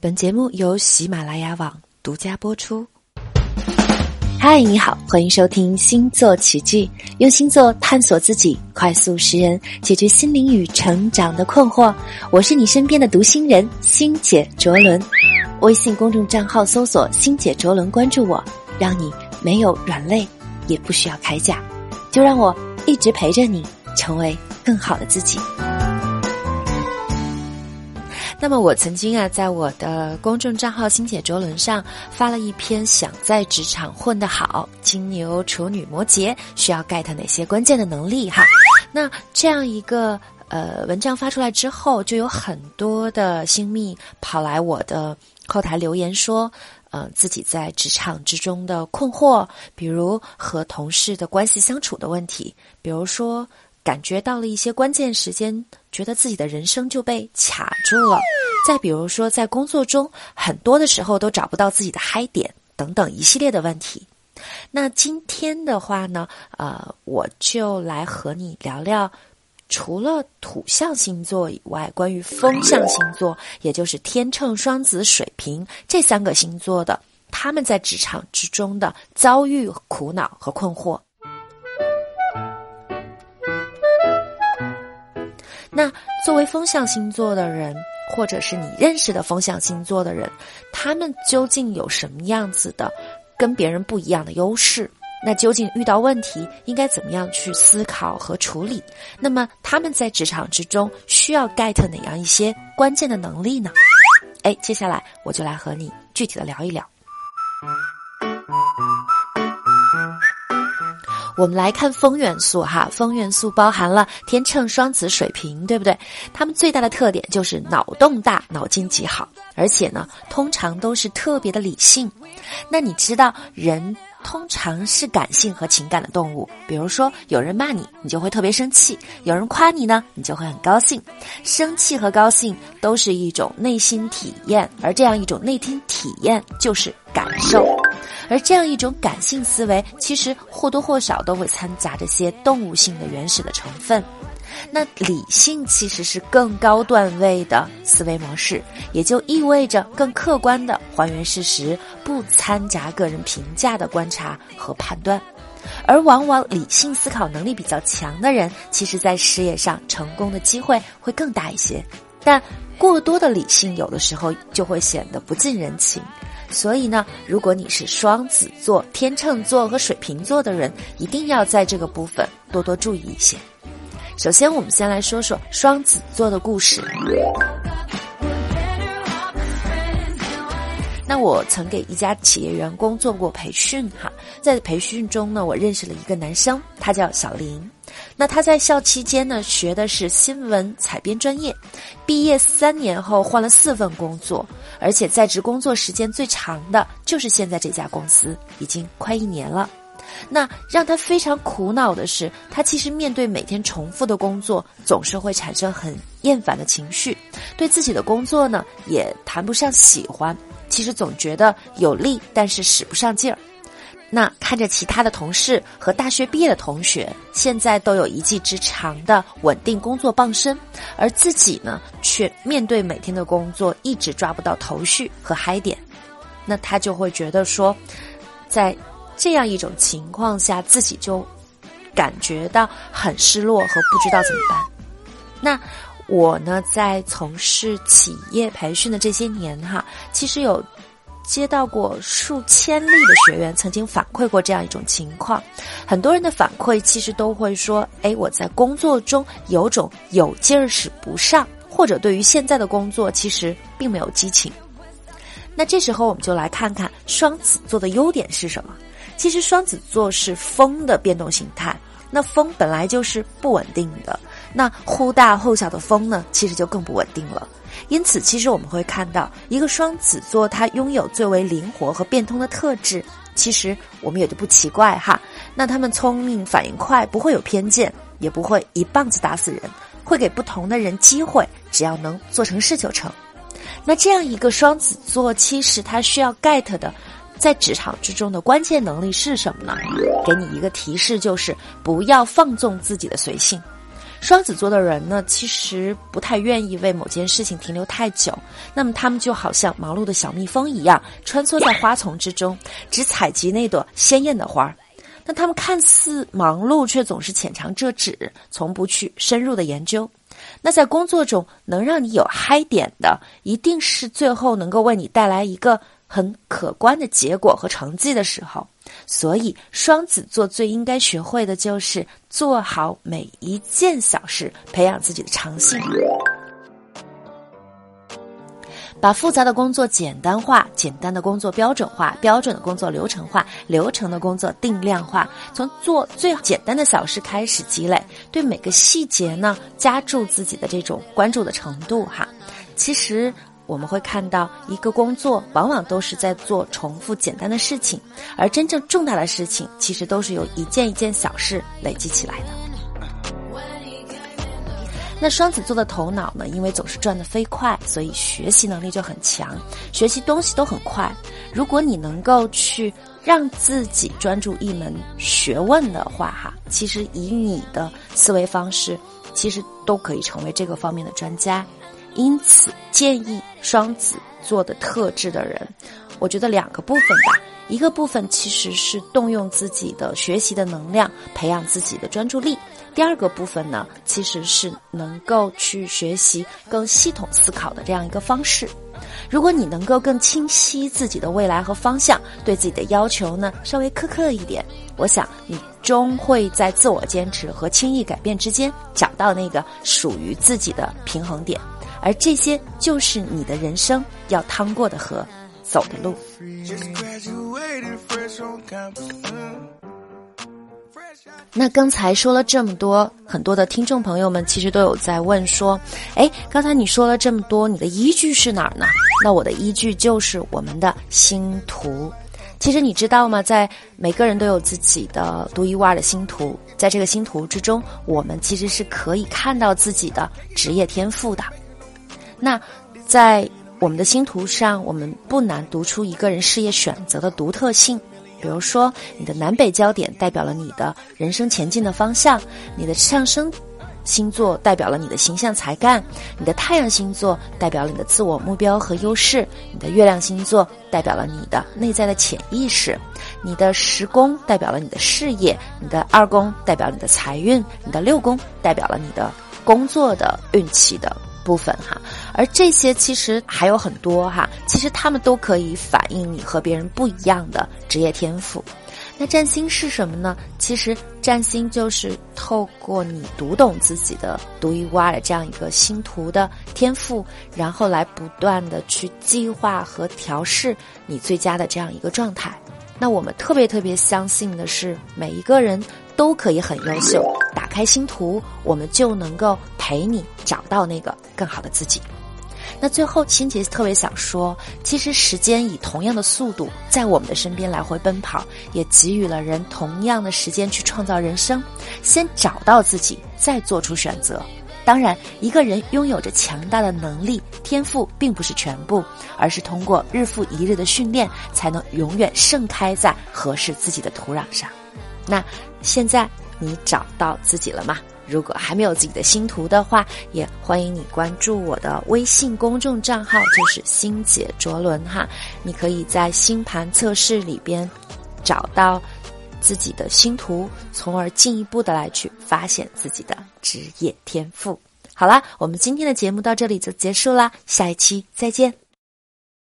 本节目由喜马拉雅网独家播出。嗨，你好，欢迎收听星座奇迹，用星座探索自己，快速识人，解决心灵与成长的困惑。我是你身边的读心人星姐卓伦，微信公众账号搜索“星姐卓伦”，关注我，让你没有软肋，也不需要铠甲，就让我一直陪着你，成为更好的自己。那么我曾经啊，在我的公众账号“星姐卓伦”上发了一篇“想在职场混得好，金牛、处女、摩羯需要 get 哪些关键的能力”哈。那这样一个呃文章发出来之后，就有很多的新密跑来我的后台留言说，呃自己在职场之中的困惑，比如和同事的关系相处的问题，比如说。感觉到了一些关键时间，觉得自己的人生就被卡住了。再比如说，在工作中很多的时候都找不到自己的嗨点等等一系列的问题。那今天的话呢，呃，我就来和你聊聊，除了土象星座以外，关于风象星座，也就是天秤、双子、水瓶这三个星座的，他们在职场之中的遭遇、苦恼和困惑。那作为风象星座的人，或者是你认识的风象星座的人，他们究竟有什么样子的跟别人不一样的优势？那究竟遇到问题应该怎么样去思考和处理？那么他们在职场之中需要 get 哪样一些关键的能力呢？哎，接下来我就来和你具体的聊一聊。我们来看风元素哈，风元素包含了天秤、双子、水瓶，对不对？他们最大的特点就是脑洞大，脑筋极好，而且呢，通常都是特别的理性。那你知道人？通常是感性和情感的动物，比如说有人骂你，你就会特别生气；有人夸你呢，你就会很高兴。生气和高兴都是一种内心体验，而这样一种内心体验就是感受。而这样一种感性思维，其实或多或少都会掺杂着些动物性的原始的成分。那理性其实是更高段位的思维模式，也就意味着更客观的还原事实，不掺杂个人评价的观察和判断。而往往理性思考能力比较强的人，其实在事业上成功的机会会更大一些。但过多的理性有的时候就会显得不近人情。所以呢，如果你是双子座、天秤座和水瓶座的人，一定要在这个部分多多注意一些。首先，我们先来说说双子座的故事。那我曾给一家企业员工做过培训哈，在培训中呢，我认识了一个男生，他叫小林。那他在校期间呢，学的是新闻采编专业，毕业三年后换了四份工作，而且在职工作时间最长的就是现在这家公司，已经快一年了。那让他非常苦恼的是，他其实面对每天重复的工作，总是会产生很厌烦的情绪，对自己的工作呢也谈不上喜欢。其实总觉得有力，但是使不上劲儿。那看着其他的同事和大学毕业的同学，现在都有一技之长的稳定工作傍身，而自己呢，却面对每天的工作一直抓不到头绪和嗨点，那他就会觉得说，在。这样一种情况下，自己就感觉到很失落和不知道怎么办。那我呢，在从事企业培训的这些年哈，其实有接到过数千例的学员曾经反馈过这样一种情况。很多人的反馈其实都会说：“哎，我在工作中有种有劲儿使不上，或者对于现在的工作其实并没有激情。”那这时候我们就来看看双子座的优点是什么。其实双子座是风的变动形态，那风本来就是不稳定的，那忽大忽小的风呢，其实就更不稳定了。因此，其实我们会看到一个双子座，它拥有最为灵活和变通的特质。其实我们也就不奇怪哈。那他们聪明、反应快，不会有偏见，也不会一棒子打死人，会给不同的人机会，只要能做成事就成。那这样一个双子座，其实他需要 get 的。在职场之中的关键能力是什么呢？给你一个提示，就是不要放纵自己的随性。双子座的人呢，其实不太愿意为某件事情停留太久，那么他们就好像忙碌的小蜜蜂一样，穿梭在花丛之中，只采集那朵鲜艳的花儿。那他们看似忙碌，却总是浅尝辄止，从不去深入的研究。那在工作中能让你有嗨点的，一定是最后能够为你带来一个很可观的结果和成绩的时候。所以，双子座最应该学会的就是做好每一件小事，培养自己的长性，把复杂的工作简单化，简单的工作标准化，标准的工作流程化，流程的工作定量化。从做最简单的小事开始积累，对每个细节呢加注自己的这种关注的程度哈。其实。我们会看到，一个工作往往都是在做重复简单的事情，而真正重大的事情，其实都是由一件一件小事累积起来的。那双子座的头脑呢？因为总是转得飞快，所以学习能力就很强，学习东西都很快。如果你能够去让自己专注一门学问的话，哈，其实以你的思维方式，其实都可以成为这个方面的专家。因此，建议双子座的特质的人，我觉得两个部分吧。一个部分其实是动用自己的学习的能量，培养自己的专注力；第二个部分呢，其实是能够去学习更系统思考的这样一个方式。如果你能够更清晰自己的未来和方向，对自己的要求呢稍微苛刻一点，我想你终会在自我坚持和轻易改变之间找到那个属于自己的平衡点。而这些就是你的人生要趟过的河，走的路。那刚才说了这么多，很多的听众朋友们其实都有在问说：“哎，刚才你说了这么多，你的依据是哪儿呢？”那我的依据就是我们的星图。其实你知道吗？在每个人都有自己的独一无二的星图，在这个星图之中，我们其实是可以看到自己的职业天赋的。那，在我们的星图上，我们不难读出一个人事业选择的独特性。比如说，你的南北焦点代表了你的人生前进的方向；你的上升星座代表了你的形象才干；你的太阳星座代表了你的自我目标和优势；你的月亮星座代表了你的内在的潜意识；你的十宫代表了你的事业；你的二宫代表你的财运；你的六宫代表了你的工作的运气的。部分哈，而这些其实还有很多哈，其实他们都可以反映你和别人不一样的职业天赋。那占星是什么呢？其实占星就是透过你读懂自己的独一无二的这样一个星图的天赋，然后来不断的去计划和调试你最佳的这样一个状态。那我们特别特别相信的是，每一个人都可以很优秀。打开星图，我们就能够陪你找到那个更好的自己。那最后，欣姐特别想说，其实时间以同样的速度在我们的身边来回奔跑，也给予了人同样的时间去创造人生。先找到自己，再做出选择。当然，一个人拥有着强大的能力、天赋，并不是全部，而是通过日复一日的训练，才能永远盛开在合适自己的土壤上。那现在你找到自己了吗？如果还没有自己的星图的话，也欢迎你关注我的微信公众账号，就是星姐卓伦哈。你可以在星盘测试里边找到自己的星图，从而进一步的来去发现自己的职业天赋。好啦，我们今天的节目到这里就结束啦，下一期再见。